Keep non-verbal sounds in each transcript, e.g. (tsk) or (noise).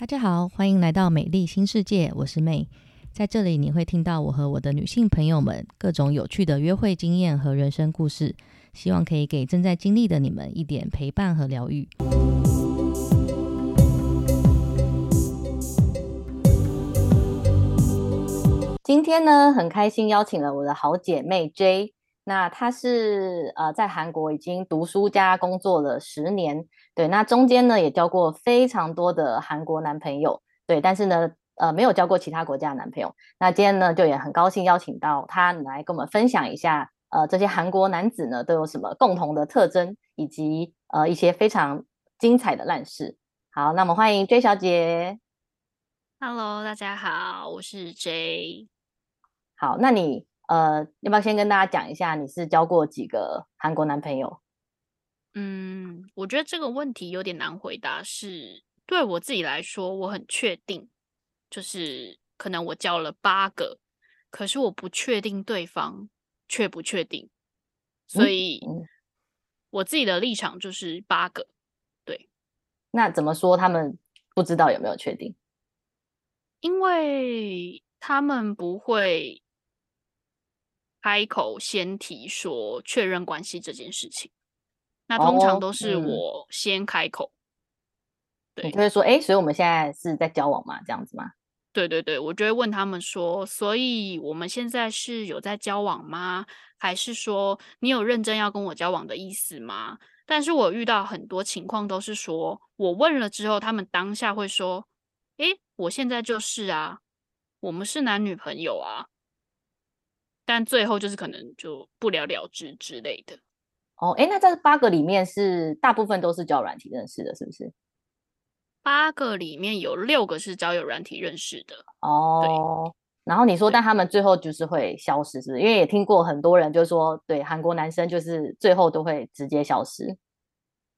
大家好，欢迎来到美丽新世界，我是妹。在这里，你会听到我和我的女性朋友们各种有趣的约会经验和人生故事，希望可以给正在经历的你们一点陪伴和疗愈。今天呢，很开心邀请了我的好姐妹 J。那她是呃在韩国已经读书加工作了十年，对，那中间呢也交过非常多的韩国男朋友，对，但是呢呃没有交过其他国家的男朋友。那今天呢就也很高兴邀请到他来跟我们分享一下，呃这些韩国男子呢都有什么共同的特征，以及呃一些非常精彩的烂事。好，那我们欢迎 J 小姐。Hello，大家好，我是 J。好，那你。呃，要不要先跟大家讲一下，你是交过几个韩国男朋友？嗯，我觉得这个问题有点难回答。是对我自己来说，我很确定，就是可能我交了八个，可是我不确定对方确不确定，所以我自己的立场就是八个。对，那怎么说他们不知道有没有确定？因为他们不会。开口先提说确认关系这件事情，那通常都是我先开口。对，就会说，哎，所以我们现在是在交往吗？这样子吗？对对对，我就会问他们说，所以我们现在是有在交往吗？还是说你有认真要跟我交往的意思吗？但是我遇到很多情况都是说，我问了之后，他们当下会说，哎，我现在就是啊，我们是男女朋友啊。但最后就是可能就不了了之之类的。哦，哎，那在八个里面是大部分都是交友软体认识的，是不是？八个里面有六个是交友软体认识的。哦，然后你说，但他们最后就是会消失，是不是？因为也听过很多人就说，对韩国男生就是最后都会直接消失。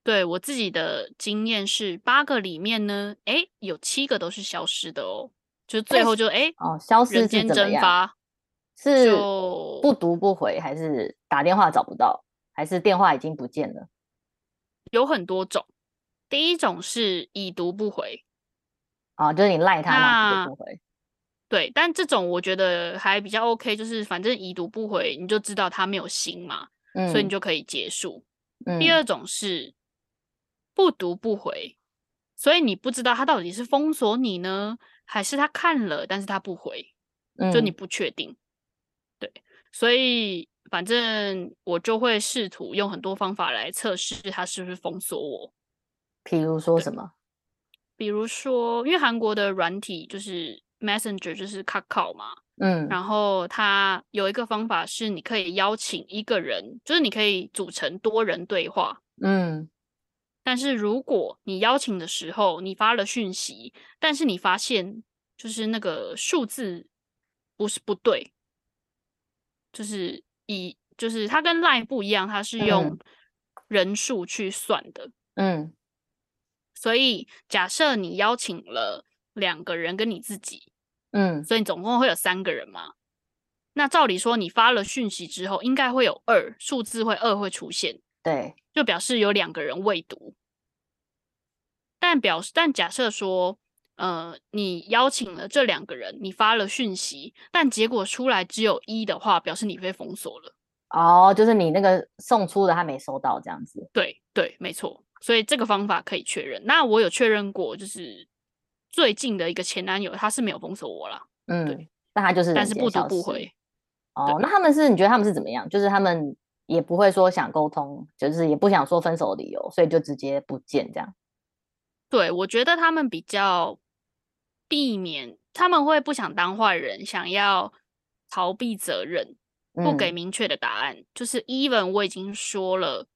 对我自己的经验是，八个里面呢，哎，有七个都是消失的哦，就最后就哎哦，消失人间蒸发。是不读不回，还是打电话找不到，还是电话已经不见了？有很多种。第一种是已读不回，啊，就是你赖他，不回。对，但这种我觉得还比较 OK，就是反正已读不回，你就知道他没有心嘛，所以你就可以结束。第二种是不读不回，所以你不知道他到底是封锁你呢，还是他看了，但是他不回，就你不确定。对，所以反正我就会试图用很多方法来测试他是不是封锁我。比如说什么？比如说，因为韩国的软体就是 Messenger，就是 Kakao 嘛，嗯，然后它有一个方法是你可以邀请一个人，就是你可以组成多人对话，嗯，但是如果你邀请的时候你发了讯息，但是你发现就是那个数字不是不对。就是以就是它跟 Line 不一样，它是用人数去算的。嗯，所以假设你邀请了两个人跟你自己，嗯，所以总共会有三个人嘛。那照理说，你发了讯息之后，应该会有二数字会二会出现，对，就表示有两个人未读。但表示但假设说。呃，你邀请了这两个人，你发了讯息，但结果出来只有一的话，表示你被封锁了。哦，就是你那个送出的他没收到这样子。对对，没错。所以这个方法可以确认。那我有确认过，就是最近的一个前男友，他是没有封锁我了。嗯，对。那他就是，但是不读不回。哦，那他们是？你觉得他们是怎么样？就是他们也不会说想沟通，就是也不想说分手理由，所以就直接不见这样。对，我觉得他们比较。避免他们会不想当坏人，想要逃避责任，不给明确的答案。就是 even 我已经说了，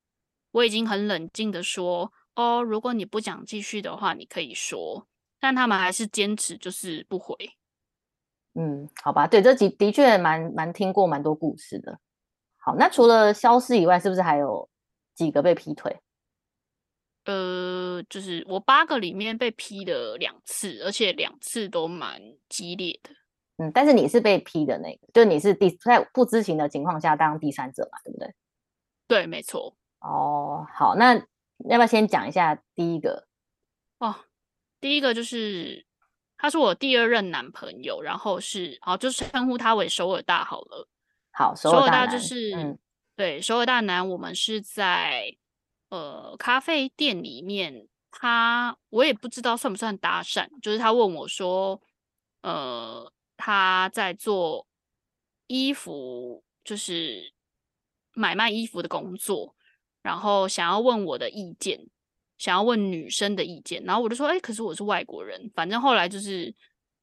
我已经很冷静的说，哦，如果你不想继续的话，你可以说，但他们还是坚持就是不回。嗯，好吧，对，这几的确蛮蛮听过蛮多故事的。好，那除了消失以外，是不是还有几个被劈腿？呃，就是我八个里面被批的两次，而且两次都蛮激烈的。嗯，但是你是被批的那个，就你是第在不知情的情况下当第三者嘛，对不对？对，没错。哦，好，那要不要先讲一下第一个？哦，第一个就是他是我第二任男朋友，然后是好，就是称呼他为首尔大好了。好，首尔大就是对首尔大男，我们是在呃咖啡店里面，他我也不知道算不算搭讪，就是他问我说，呃，他在做衣服，就是买卖衣服的工作，然后想要问我的意见，想要问女生的意见，然后我就说，哎，可是我是外国人，反正后来就是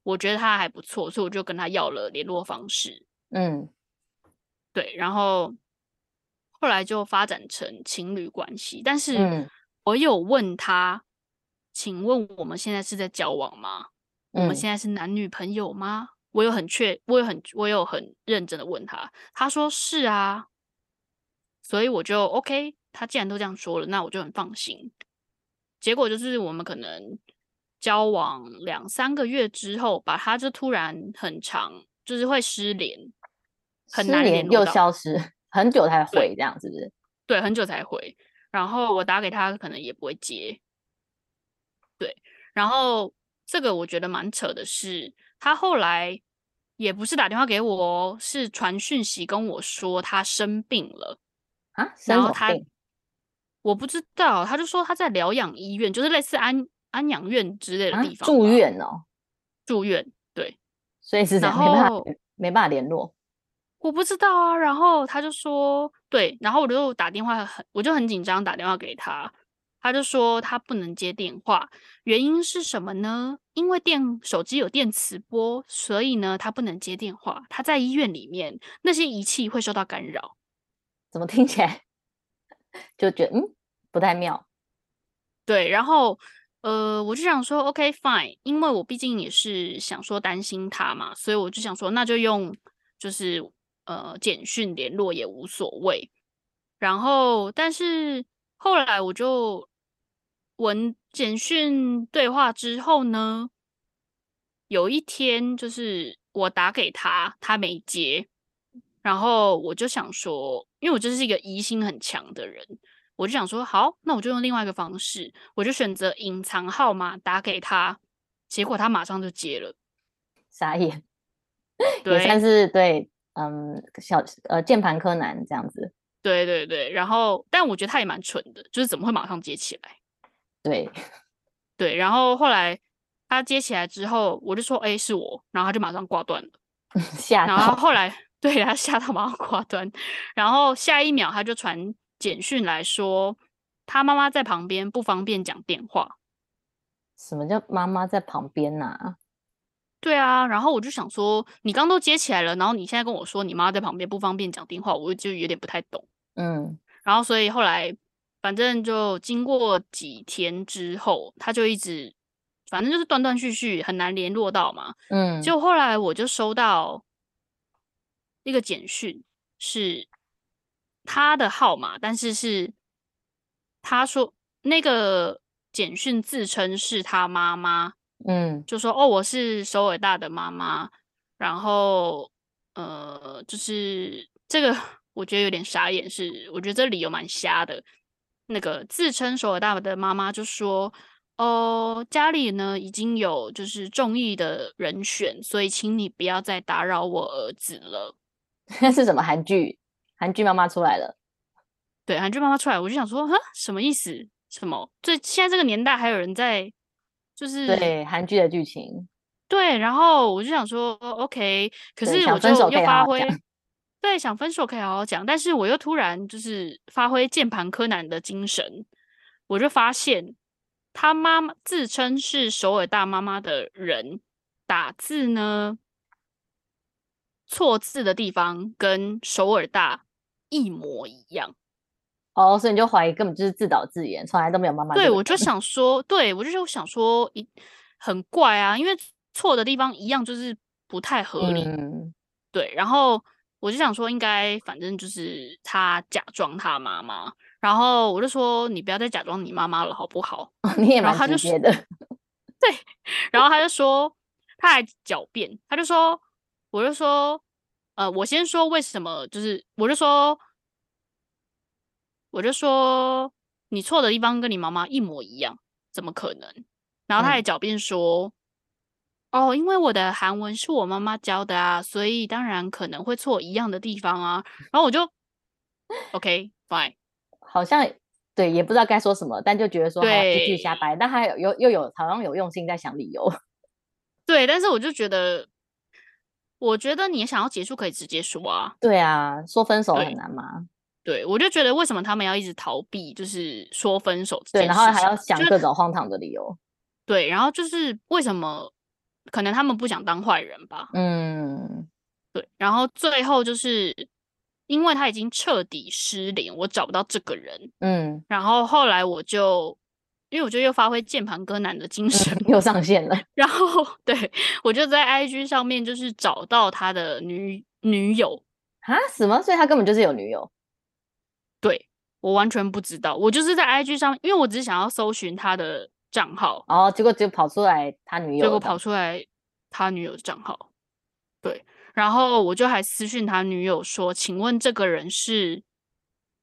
我觉得他还不错，所以我就跟他要了联络方式，嗯。对，然后后来就发展成情侣关系，但是我有问他，请问我们现在是在交往吗？我们现在是男女朋友吗？我有很确，我有很，我有很认真的问他，他说是啊，所以我就 OK，他既然都这样说了，那我就很放心。结果就是我们可能交往两三个月之后，把他就突然很长，就是会失联。很难联又消失，很久才回，这样是不是？对，很久才回。然后我打给他，可能也不会接。对，然后这个我觉得蛮扯的是，他后来也不是打电话给我，是传讯息跟我说他生病了啊。然后他我不知道，他就说他在疗养医院，就是类似安安养院之类的地方住院哦。住院，对，所以是然后没办法联络。我不知道啊，然后他就说对，然后我就打电话很，我就很紧张，打电话给他，他就说他不能接电话，原因是什么呢？因为电手机有电磁波，所以呢他不能接电话。他在医院里面，那些仪器会受到干扰。怎么听起来就觉得嗯不太妙？对，然后呃我就想说 OK fine，因为我毕竟也是想说担心他嘛，所以我就想说那就用就是。呃，简讯联络也无所谓。然后，但是后来我就文简讯对话之后呢，有一天就是我打给他，他没接。然后我就想说，因为我就是一个疑心很强的人，我就想说，好，那我就用另外一个方式，我就选择隐藏号码打给他。结果他马上就接了，傻眼，(laughs) 也算是对。嗯，小呃，键盘柯南这样子，对对对，然后，但我觉得他也蛮蠢的，就是怎么会马上接起来？对 (laughs) 对，然后后来他接起来之后，我就说，哎，是我，然后他就马上挂断了，(laughs) 吓然后后来 (laughs) 对他吓到马上挂断，然后下一秒他就传简讯来说，他妈妈在旁边，不方便讲电话。什么叫妈妈在旁边呢？对啊，然后我就想说，你刚都接起来了，然后你现在跟我说你妈在旁边不方便讲电话，我就有点不太懂。嗯，然后所以后来反正就经过几天之后，他就一直反正就是断断续续，很难联络到嘛。嗯，就后来我就收到一个简讯，是他的号码，但是是他说那个简讯自称是他妈妈。嗯，就说哦，我是首尔大的妈妈，然后呃，就是这个 (laughs) 我觉得有点傻眼，是我觉得这理由蛮瞎的。那个自称首尔大的妈妈就说，哦，家里呢已经有就是中意的人选，所以请你不要再打扰我儿子了。(laughs) 那是什么韩剧？韩剧妈妈出来了？对，韩剧妈妈出来，我就想说，哈，什么意思？什么？这现在这个年代还有人在？就是对韩剧的剧情，对，然后我就想说，OK，可是我就又发挥，(laughs) 对，想分手可以好好讲，但是我又突然就是发挥键盘柯南的精神，我就发现他妈妈自称是首尔大妈妈的人打字呢，错字的地方跟首尔大一模一样。哦，所以你就怀疑根本就是自导自演，从来都没有妈妈。对，我就想说，对我就是想说，一很怪啊，因为错的地方一样，就是不太合理。对，然后我就想说，应该反正就是他假装他妈妈，然后我就说，你不要再假装你妈妈了，好不好？你也蛮直接的。(laughs) 对，然后他就说，他还狡辩，他就说，我就说，呃，我先说为什么，就是我就说。我就说你错的地方跟你妈妈一模一样，怎么可能？然后他还狡辩说：“哦，因为我的韩文是我妈妈教的啊，所以当然可能会错一样的地方啊。(laughs) ”然后我就 OK fine，(laughs) 好像对，也不知道该说什么，但就觉得说继续瞎掰，但他有又又有好像有用心在想理由。(laughs) 对，但是我就觉得，我觉得你想要结束可以直接说啊。对啊，说分手很难吗？对，我就觉得为什么他们要一直逃避，就是说分手。对，然后还要想各种荒唐的理由。对，然后就是为什么？可能他们不想当坏人吧。嗯，对。然后最后就是因为他已经彻底失联，我找不到这个人。嗯，然后后来我就。因为我就又发挥键盘哥男的精神，(laughs) 又上线了。然后，(laughs) 对我就在 IG 上面就是找到他的女女友啊？什么？所以他根本就是有女友？对我完全不知道。我就是在 IG 上，因为我只是想要搜寻他的账号，哦，结果就跑出来他女友，结果跑出来他女友的账号。对，然后我就还私讯他女友说：“请问这个人是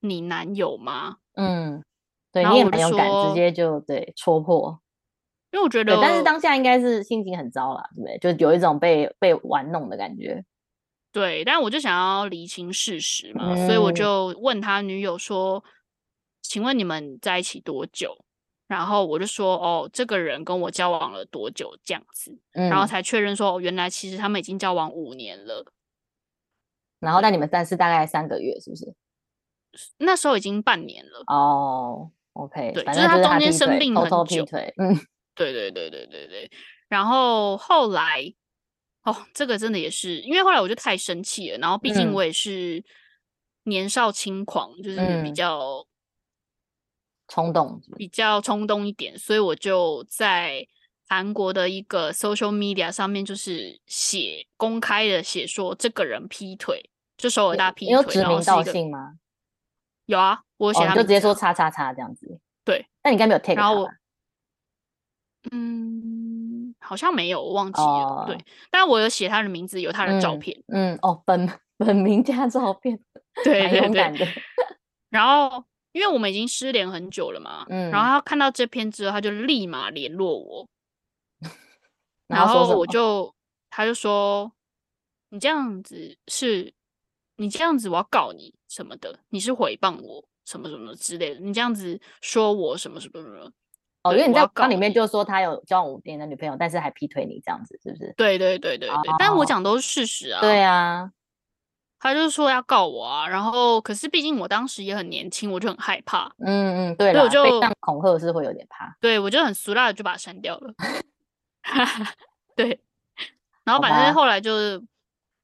你男友吗？”嗯。对，你也很勇敢，直接就对戳破。因为我觉得，但是当下应该是心情很糟了，对不对？就有一种被被玩弄的感觉。对，但我就想要厘清事实嘛，所以我就问他女友说：“请问你们在一起多久？”然后我就说：“哦，这个人跟我交往了多久？”这样子，然后才确认说：“哦原来其实他们已经交往五年了。”然后，那你们但是大概三个月，是不是？那时候已经半年了哦。OK，对，就是他中间生病很久，嗯，对对对对对对。然后后来，哦，这个真的也是，因为后来我就太生气了。然后毕竟我也是年少轻狂，就是比较冲动，比较冲动一点，所以我就在韩国的一个 social media 上面，就是写公开的写说这个人劈腿，就首尔大劈腿，有指名道姓吗？有啊，我写他就直接说叉叉叉这样子。对，那你应该没有 take 然后我，嗯，好像没有，我忘记了。对，但我有写他的名字，有他的照片。嗯，哦，本本名加照片，对对对。然后，因为我们已经失联很久了嘛，嗯，然后他看到这篇之后，他就立马联络我，(laughs) 然后我就，他就说，你这样子是。你这样子，我要告你什么的？你是诽谤我什么什么之类的？你这样子说我什么什么什么？哦，因为你在刚里面就说他有交往五年的女朋友，但是还劈腿你这样子，是不是？对对对对对。但我讲都是事实啊。对啊。他就说要告我啊，然后可是毕竟我当时也很年轻，我就很害怕。嗯嗯，对。所以我就被恐吓是会有点怕。对，我就很俗辣的就把它删掉了。(laughs) 对。然后反正后来就是。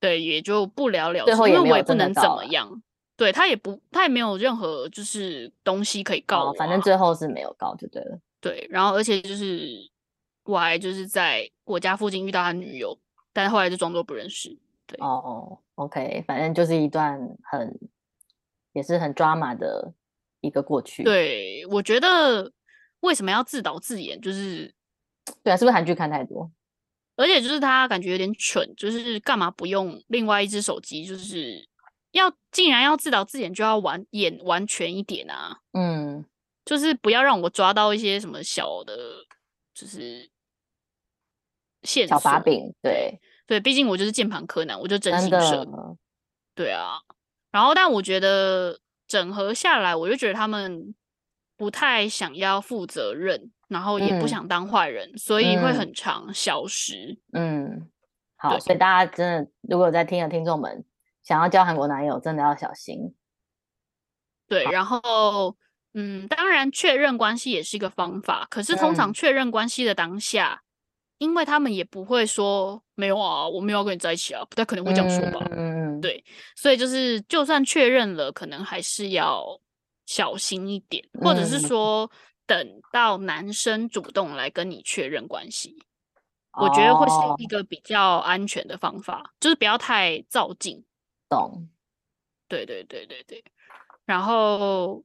对，也就不了了之，因为我也不能怎么样。对他也不，他也没有任何就是东西可以告我。反正最后是没有告就对了。对，然后而且就是我还就是在我家附近遇到他女友，但是后来就装作不认识。对哦，OK，反正就是一段很也是很抓马的一个过去。对，我觉得为什么要自导自演？就是 (tsk) 对啊，是不是韩剧看太多？而且就是他感觉有点蠢，就是干嘛不用另外一只手机？就是要竟然要自导自演，就要完演完全一点啊！嗯，就是不要让我抓到一些什么小的，就是线小把柄。对对，毕竟我就是键盘柯南，我就真心社。对啊，然后但我觉得整合下来，我就觉得他们不太想要负责任。然后也不想当坏人，所以会很长消失。嗯，好，所以大家真的如果有在听的听众们想要交韩国男友，真的要小心。对，然后嗯，当然确认关系也是一个方法，可是通常确认关系的当下，因为他们也不会说没有啊，我没有要跟你在一起啊，不太可能会这样说吧？嗯，对，所以就是就算确认了，可能还是要小心一点，或者是说。等到男生主动来跟你确认关系，我觉得会是一个比较安全的方法，就是不要太照进。懂？对对对对对。然后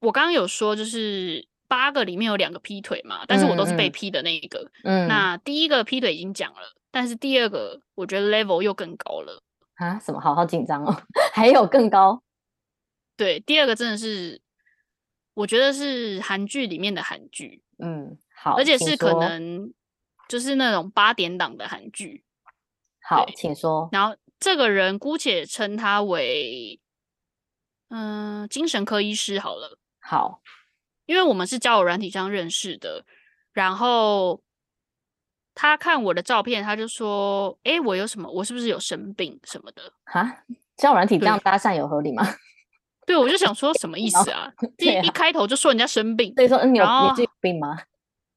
我刚刚有说，就是八个里面有两个劈腿嘛，但是我都是被劈的那一个。嗯。那第一个劈腿已经讲了，但是第二个我觉得 level 又更高了。啊？什么？好好紧张哦！(laughs) 还有更高？对，第二个真的是。我觉得是韩剧里面的韩剧，嗯，好，而且是可能就是那种八点档的韩剧。好，请说。然后这个人姑且称他为嗯精神科医师好了。好，因为我们是交友软体上认识的，然后他看我的照片，他就说：“哎，我有什么？我是不是有生病什么的？”哈，交友软体这样搭讪有合理吗？(laughs) 对，我就想说什么意思啊？(laughs) 第一开头就说人家生病，所以说你有你有病吗？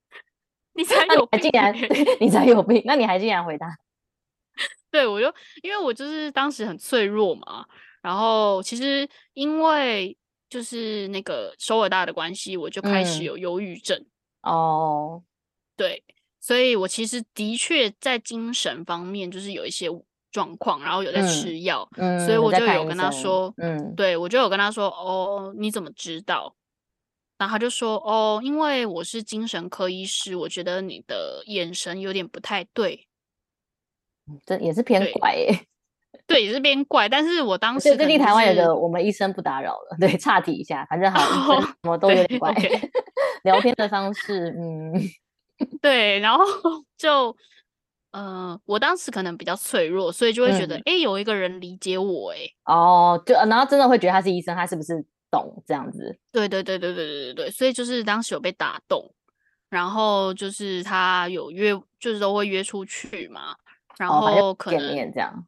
(laughs) 你才有，竟然你才有病，那你还竟然回答？对，我就因为我就是当时很脆弱嘛，然后其实因为就是那个首尔大的关系，我就开始有忧郁症哦。对，所以我其实的确在精神方面就是有一些。状况，然后有在吃药，所以我就有跟他说，嗯，对我就有跟他说，哦，你怎么知道？然后他就说，哦，因为我是精神科医师，我觉得你的眼神有点不太对，这也是偏怪耶，对，也是偏怪。但是我当时最近台湾有个我们医生不打扰了，对，岔题一下，反正好，什么都有点怪，聊天的方式，嗯，(laughs) 对，然后 (laughs) 就。呃，我当时可能比较脆弱，所以就会觉得，哎，有一个人理解我，哎，哦，就然后真的会觉得他是医生，他是不是懂这样子？对对对对对对对对，所以就是当时有被打动，然后就是他有约，就是都会约出去嘛，然后可能见面这样，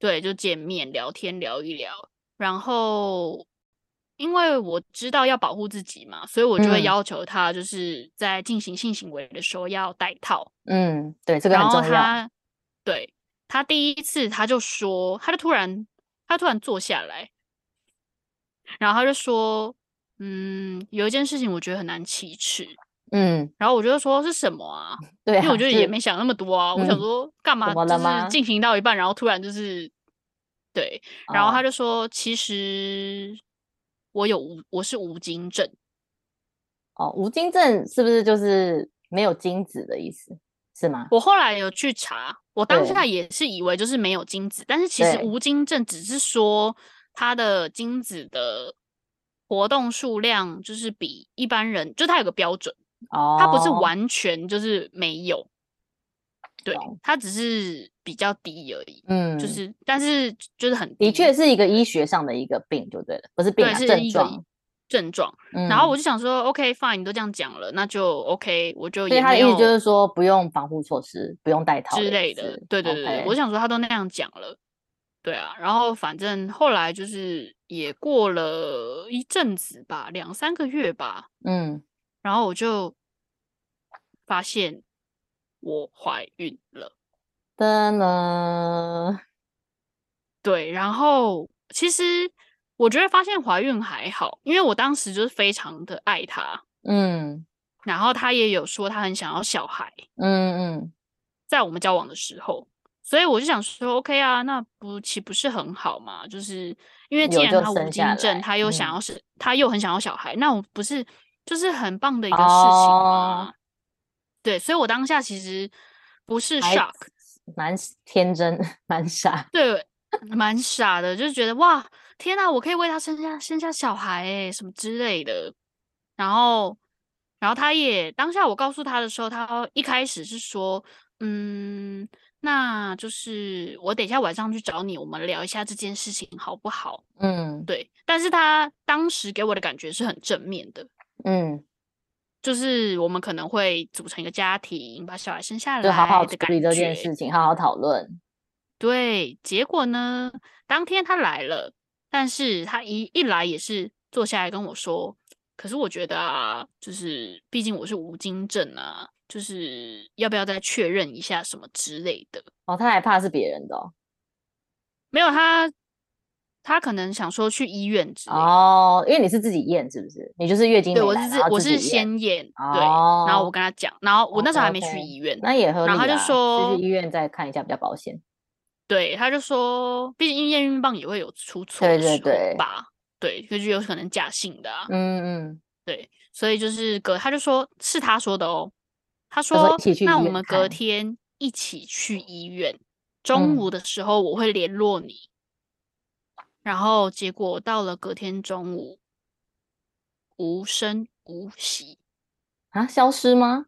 对，就见面聊天聊一聊，然后。因为我知道要保护自己嘛，所以我就会要求他，就是在进行性行为的时候要戴套。嗯，对，这个很重要。他，对他第一次他就说，他就突然他突然坐下来，然后他就说，嗯，有一件事情我觉得很难启齿。嗯，然后我就说是什么啊？(laughs) 对，因为我觉得也没想那么多啊，我想说干嘛？就是进行到一半，然后突然就是对，然后他就说其实。我有无，我是无精症。哦，无精症是不是就是没有精子的意思？是吗？我后来有去查，我当下也是以为就是没有精子，但是其实无精症只是说他的精子的活动数量就是比一般人，就他有个标准，哦，他不是完全就是没有。对，它只是比较低而已，嗯，就是，但是就是很的确是一个医学上的一个病，就对了，不是病，是症状，症状。然后我就想说，OK，fine，你都这样讲了，那就 OK，我就。所以他的意思就是说，不用防护措施，不用戴套之类的。对对对，我想说他都那样讲了，对啊。然后反正后来就是也过了一阵子吧，两三个月吧，嗯，然后我就发现。我怀孕了，的呢？对，然后其实我觉得发现怀孕还好，因为我当时就是非常的爱他，嗯，然后他也有说他很想要小孩，嗯嗯，在我们交往的时候，所以我就想说，OK 啊，那不岂不是很好嘛？就是因为既然他无精症，他又想要是，他又很想要小孩，那我不是就是很棒的一个事情吗？对，所以我当下其实不是 shock，蛮天真，(laughs) 蛮傻，对，蛮傻的，就是觉得哇，天哪，我可以为他生下生下小孩哎，什么之类的。然后，然后他也当下我告诉他的时候，他一开始是说，嗯，那就是我等一下晚上去找你，我们聊一下这件事情好不好？嗯，对。但是他当时给我的感觉是很正面的，嗯。就是我们可能会组成一个家庭，把小孩生下来，就好好处理这件事情，好好讨论。对，结果呢，当天他来了，但是他一一来也是坐下来跟我说，可是我觉得啊，就是毕竟我是无精症啊，就是要不要再确认一下什么之类的。哦，他还怕是别人的，没有他。他可能想说去医院之类哦，因为你是自己验是不是？你就是月经对，我是我是先验对，然后我跟他讲，然后我那时候还没去医院，那也合理。然后他就说去医院再看一下比较保险。对，他就说，毕竟验孕棒也会有出错的时候吧？对，就是有可能假性的。嗯嗯，对，所以就是隔他就说是他说的哦，他说那我们隔天一起去医院，中午的时候我会联络你。然后结果到了隔天中午，无声无息啊，消失吗？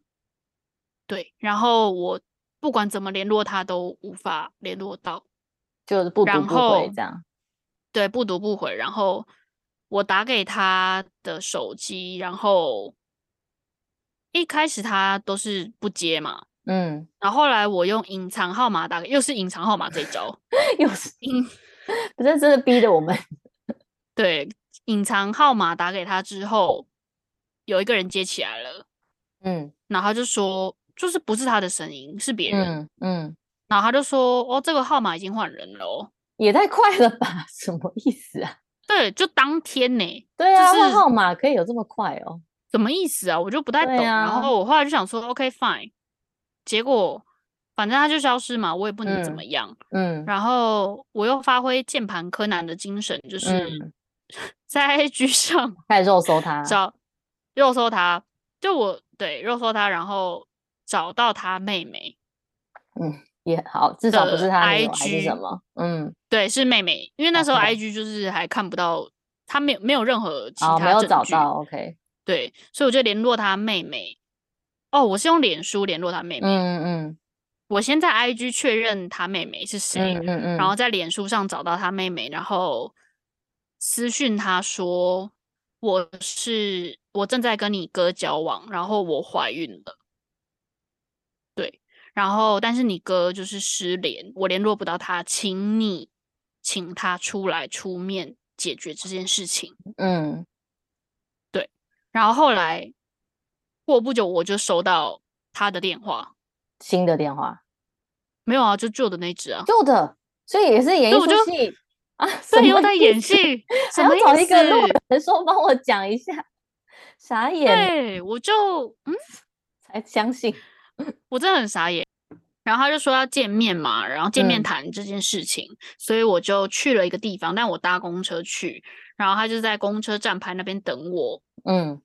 对，然后我不管怎么联络他都无法联络到，就是不读不回这样。对，不读不回。然后我打给他的手机，然后一开始他都是不接嘛。嗯。然后后来我用隐藏号码打，又是隐藏号码这一招，(laughs) 又是隐，(laughs) 不是真的逼着我们。(laughs) 对，隐藏号码打给他之后，有一个人接起来了。嗯。然后他就说，就是不是他的声音，是别人。嗯。然后他就说，哦，这个号码已经换人了哦。也太快了吧？(laughs) 什么意思啊？对，就当天呢。对啊，换号码可以有这么快哦？什么意思啊？我就不太懂。然后我后来就想说，OK fine。结果反正他就消失嘛，我也不能怎么样。嗯。然后我又发挥键盘柯南的精神，就是 (laughs) 在 IG 上 (laughs) 开始肉搜他，(laughs) 找肉搜他，就我对肉搜他，然后找到他妹妹。嗯。也好，至少不是他 I G 什么，嗯，对，是妹妹，因为那时候 I G 就是还看不到，他没有没有任何其他没有找到，OK，对，所以我就联络他妹妹。哦，我是用脸书联络他妹妹，嗯嗯，我先在 I G 确认他妹妹是谁，嗯嗯，然后在脸书上找到他妹妹，然后私讯他说我是我正在跟你哥交往，然后我怀孕了。对然后，但是你哥就是失联，我联络不到他，请你请他出来出面解决这件事情。嗯，对。然后后来过不久，我就收到他的电话，新的电话没有啊，就旧的那只啊，旧的，所以也是演一出戏。啊，所以又在演戏，(laughs) 还要找一个路人说帮我讲一下，傻眼。对，我就嗯 (laughs) 才相信。我真的很傻眼，然后他就说要见面嘛，然后见面谈这件事情，所以我就去了一个地方，但我搭公车去，然后他就在公车站牌那边等我，嗯，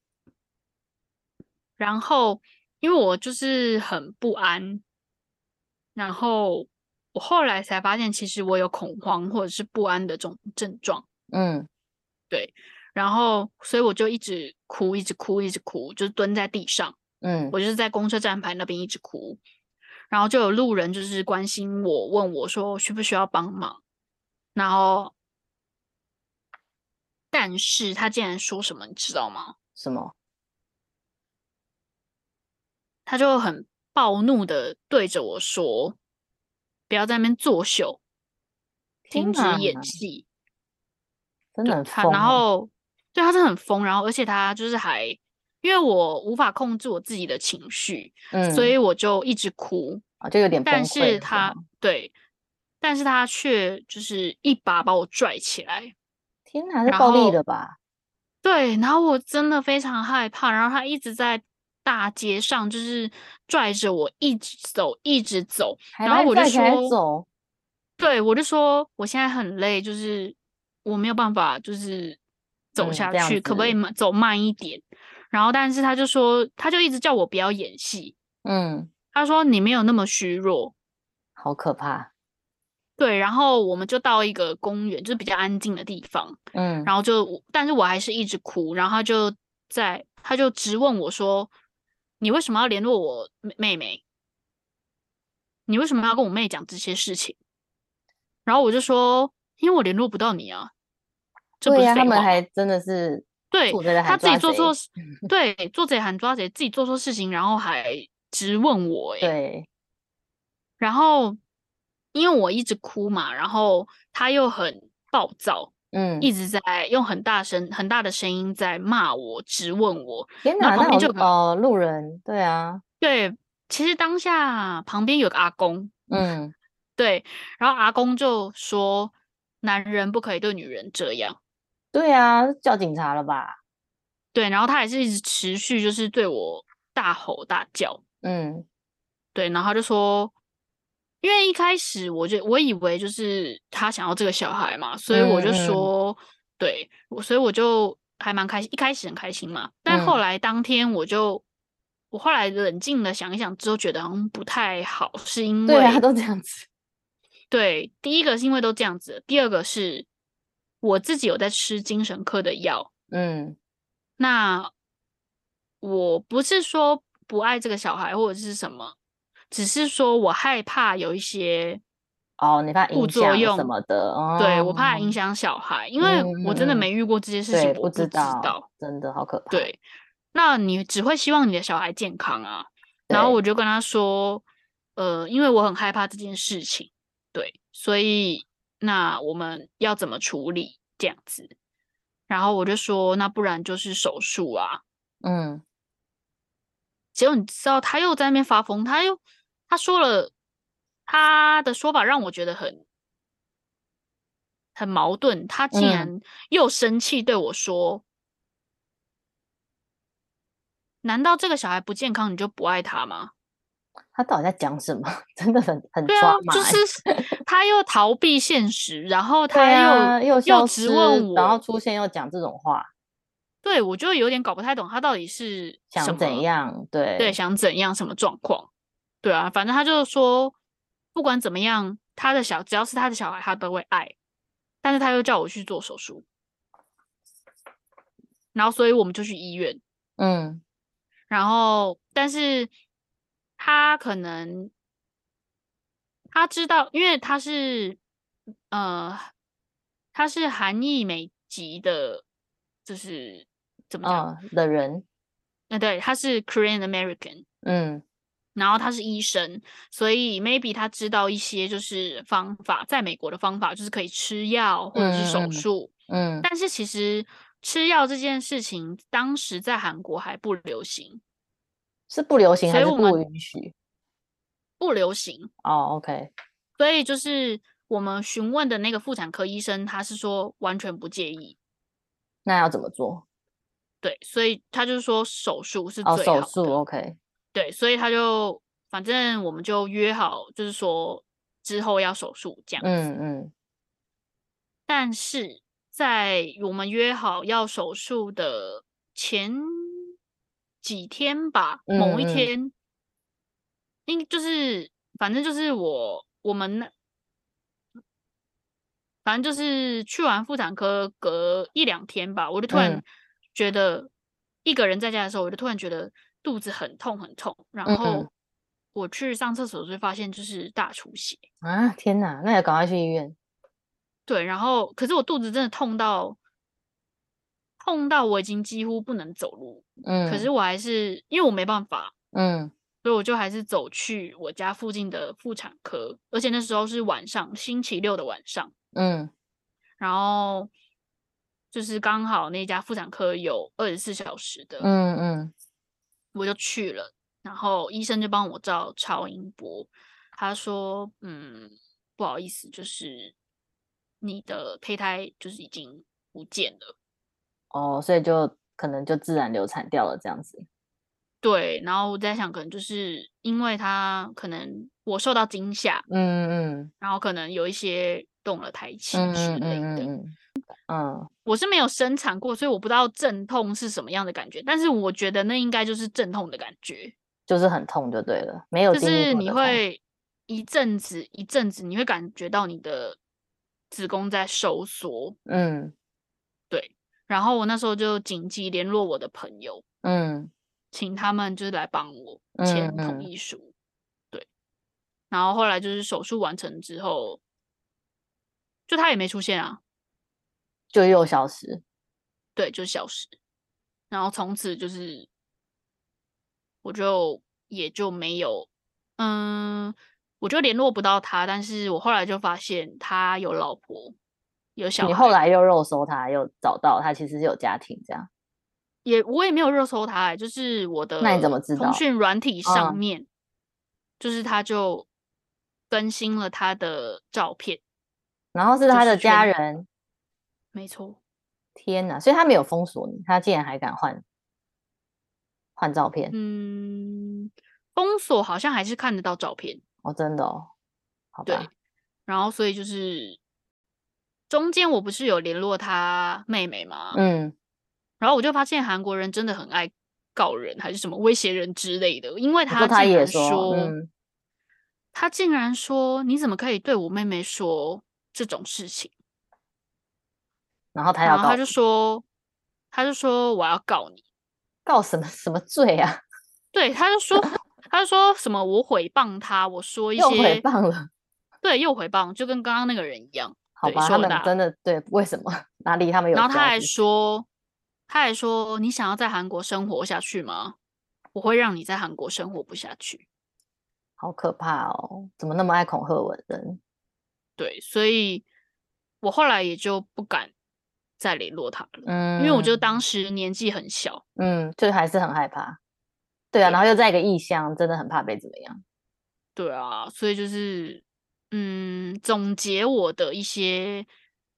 然后因为我就是很不安，然后我后来才发现，其实我有恐慌或者是不安的这种症状，嗯，对，然后所以我就一直哭，一直哭，一直哭，就是蹲在地上。嗯，我就是在公车站牌那边一直哭，然后就有路人就是关心我，问我说需不需要帮忙，然后，但是他竟然说什么，你知道吗？什么？他就很暴怒的对着我说：“不要在那边作秀，停止演戏。”真的很疯。然后，对他真的很疯，然后而且他就是还。因为我无法控制我自己的情绪，嗯，所以我就一直哭啊，就有点但是他对，但是他却就是一把把我拽起来，天哪，是暴力的吧？对，然后我真的非常害怕，然后他一直在大街上就是拽着我一直走，一直走，然后我就说，走，对我就说我现在很累，就是我没有办法，就是走下去，可不可以慢走慢一点？然后，但是他就说，他就一直叫我不要演戏。嗯，他说你没有那么虚弱，好可怕。对，然后我们就到一个公园，就是比较安静的地方。嗯，然后就，但是我还是一直哭。然后他就在，他就直问我说：“你为什么要联络我妹妹？你为什么要跟我妹讲这些事情？”然后我就说：“因为我联络不到你啊。”对呀，他们还真的是。对他自己做错事，对做贼喊抓贼，自己做错事情，然后还质问我，哎，对，然后因为我一直哭嘛，然后他又很暴躁，嗯，一直在用很大声、很大的声音在骂我，质问我。天哪，那就哦，路人，对啊，对，其实当下旁边有个阿公，嗯，(laughs) 对，然后阿公就说：“男人不可以对女人这样。”对啊，叫警察了吧？对，然后他还是一直持续就是对我大吼大叫。嗯，对，然后就说，因为一开始我就我以为就是他想要这个小孩嘛，所以我就说，对，我所以我就还蛮开心，一开始很开心嘛。但后来当天我就，我后来冷静的想一想之后，觉得好像不太好，是因为对都这样子。(laughs) 对，第一个是因为都这样子，第二个是。我自己有在吃精神科的药，嗯，那我不是说不爱这个小孩或者是什么，只是说我害怕有一些哦，你怕副作用什么的，对我怕影响小孩，因为我真的没遇过这些事情，我不知道，真的好可怕。对，那你只会希望你的小孩健康啊，然后我就跟他说，呃，因为我很害怕这件事情，对，所以那我们要怎么处理这样子？然后我就说，那不然就是手术啊，嗯。结果你知道，他又在那边发疯，他又他说了他的说法，让我觉得很很矛盾。他竟然又生气对我说：“难道这个小孩不健康，你就不爱他吗？”他到底在讲什么？(laughs) 真的很很抓马，就 (laughs) 是他又逃避现实，然后他又又又质问我，然后出现又讲这种话。对，我就有点搞不太懂他到底是想怎样，对对，想怎样，什么状况？对啊，反正他就是说，不管怎么样，他的小只要是他的小孩，他都会爱。但是他又叫我去做手术，然后所以我们就去医院，嗯，然后但是他可能他知道，因为他是呃，他是韩裔美籍的，就是。怎么讲的人？那对，他是 Korean American，嗯，然后他是医生，所以 maybe 他知道一些就是方法，在美国的方法就是可以吃药或者是手术，嗯，但是其实吃药这件事情当时在韩国还不流行，是不流行还是不允许？不流行哦，OK，所以就是我们询问的那个妇产科医生，他是说完全不介意，那要怎么做？对，所以他就是说手术是最好的。手术 OK。对，所以他就反正我们就约好，就是说之后要手术这样子。嗯嗯。但是在我们约好要手术的前几天吧，某一天，应就是反正就是我我们那，反正就是去完妇产科隔一两天吧，我就突然。觉得一个人在家的时候，我就突然觉得肚子很痛很痛，然后我去上厕所就发现就是大出血。啊！天哪，那要赶快去医院。对，然后可是我肚子真的痛到痛到我已经几乎不能走路，嗯，可是我还是因为我没办法，嗯，所以我就还是走去我家附近的妇产科，而且那时候是晚上，星期六的晚上，嗯，然后。就是刚好那家妇产科有二十四小时的，嗯嗯，我就去了，然后医生就帮我照超音波，他说，嗯，不好意思，就是你的胚胎就是已经不见了，哦，所以就可能就自然流产掉了这样子。对，然后我在想，可能就是因为他可能我受到惊吓，嗯嗯，然后可能有一些动了胎气之类的。嗯，我是没有生产过，所以我不知道阵痛是什么样的感觉。但是我觉得那应该就是阵痛的感觉，就是很痛就对了。没有，就是你会一阵子一阵子，你会感觉到你的子宫在收缩。嗯，对。然后我那时候就紧急联络我的朋友，嗯，请他们就是来帮我签同意书。对。然后后来就是手术完成之后，就他也没出现啊。就又消失，对，就消失，然后从此就是，我就也就没有，嗯，我就联络不到他。但是我后来就发现他有老婆，有小孩。你后来又肉搜他，又找到他，其实是有家庭这样。也我也没有热搜他，就是我的那你怎么知道？通讯软体上面，就是他就更新了他的照片，然后是他的家人。没错，天哪！所以他没有封锁你，他竟然还敢换换照片。嗯，封锁好像还是看得到照片哦，真的哦。好对，然后所以就是中间我不是有联络他妹妹吗？嗯，然后我就发现韩国人真的很爱告人，还是什么威胁人之类的，因为他他也说，他竟然说你怎么可以对我妹妹说这种事情？然后他要，他就说，他就说我要告你，告什么 (laughs) 什么罪啊？(laughs) 对，他就说，他就说什么我诽谤他，我说一些诽谤了，(laughs) 对，又诽谤，就跟刚刚那个人一样。好吧，他们真的对，为什么？哪里他们有？然后他还说，他还说，你想要在韩国生活下去吗？我会让你在韩国生活不下去。好可怕哦！怎么那么爱恐吓文人？对，所以我后来也就不敢再联络他了。嗯，因为我觉得当时年纪很小，嗯，就还是很害怕。对啊，然后又在一个异乡，真的很怕被怎么样。对啊，所以就是。嗯，总结我的一些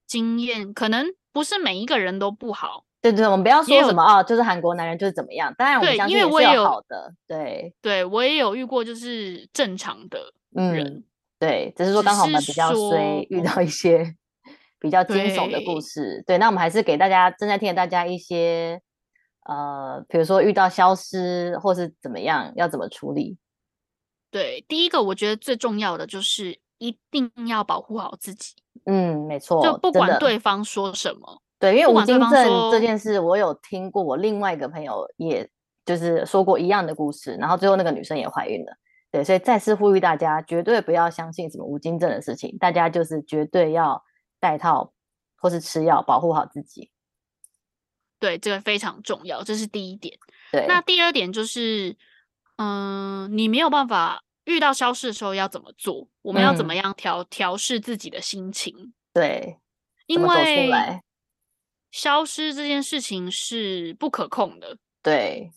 经验，可能不是每一个人都不好。对对，我们不要说什么哦，就是韩国男人就是怎么样。当然，我相信也有好的。对，对我也有遇过，就是正常的人。对，只是说刚好我们比较衰，遇到一些比较惊悚的故事。对，那我们还是给大家正在听的大家一些呃，比如说遇到消失或是怎么样，要怎么处理。对，第一个我觉得最重要的就是。一定要保护好自己。嗯，没错，就不管对方说什么。对，因为吴金正这件事，我有听过，我另外一个朋友也就是说过一样的故事，然后最后那个女生也怀孕了。对，所以再次呼吁大家，绝对不要相信什么吴金正的事情，大家就是绝对要戴套或是吃药，保护好自己。对，这个非常重要，这是第一点。对，那第二点就是，嗯，你没有办法。遇到消失的时候要怎么做？我们要怎么样调调试自己的心情？对，因为消失这件事情是不可控的。对，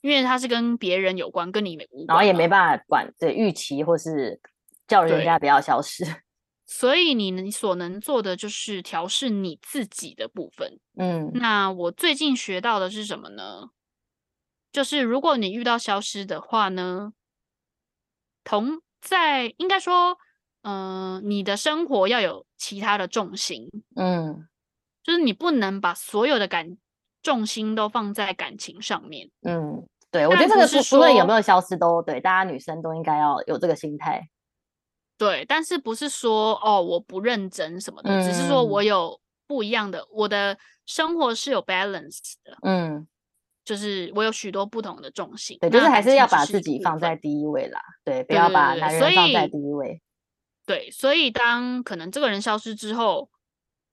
因为它是跟别人有关，跟你无关，然后也没办法管对预期或是叫人家不要消失。所以你能所能做的就是调试你自己的部分。嗯，那我最近学到的是什么呢？就是如果你遇到消失的话呢？同在应该说，嗯，你的生活要有其他的重心，嗯，就是你不能把所有的感重心都放在感情上面，嗯，对，我觉得这个是无论有没有消失都对，大家女生都应该要有这个心态，对，但是不是说哦我不认真什么的，只是说我有不一样的，我的生活是有 balance 的，嗯。就是我有许多不同的重心，对，就是还是要把自己放在第一位啦，对，不要把男人放在第一位。对，所以当可能这个人消失之后，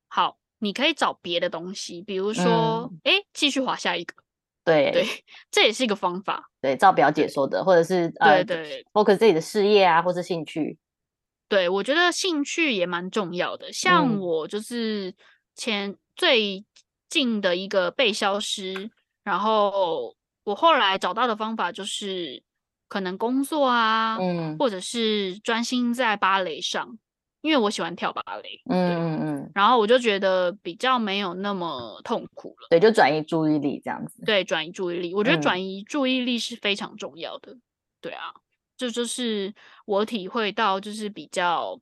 好，你可以找别的东西，比如说，哎，继续划下一个。对对，这也是一个方法。对，照表姐说的，或者是呃，对，focus 自己的事业啊，或是兴趣。对，我觉得兴趣也蛮重要的。像我就是前最近的一个被消失。然后我后来找到的方法就是，可能工作啊，嗯，或者是专心在芭蕾上，因为我喜欢跳芭蕾，嗯嗯嗯。然后我就觉得比较没有那么痛苦了，对，就转移注意力这样子。对，转移注意力，我觉得转移注意力是非常重要的。对啊，这就是我体会到，就是比较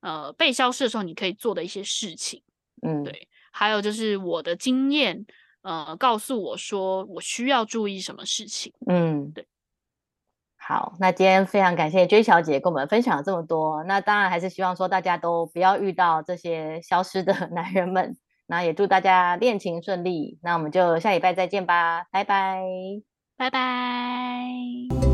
呃被消失的时候，你可以做的一些事情。嗯，对，还有就是我的经验。呃，告诉我说我需要注意什么事情。嗯，对。好，那今天非常感谢 J 小姐跟我们分享了这么多。那当然还是希望说大家都不要遇到这些消失的 (laughs) 男人们。那也祝大家恋情顺利。那我们就下礼拜再见吧，拜拜，拜拜。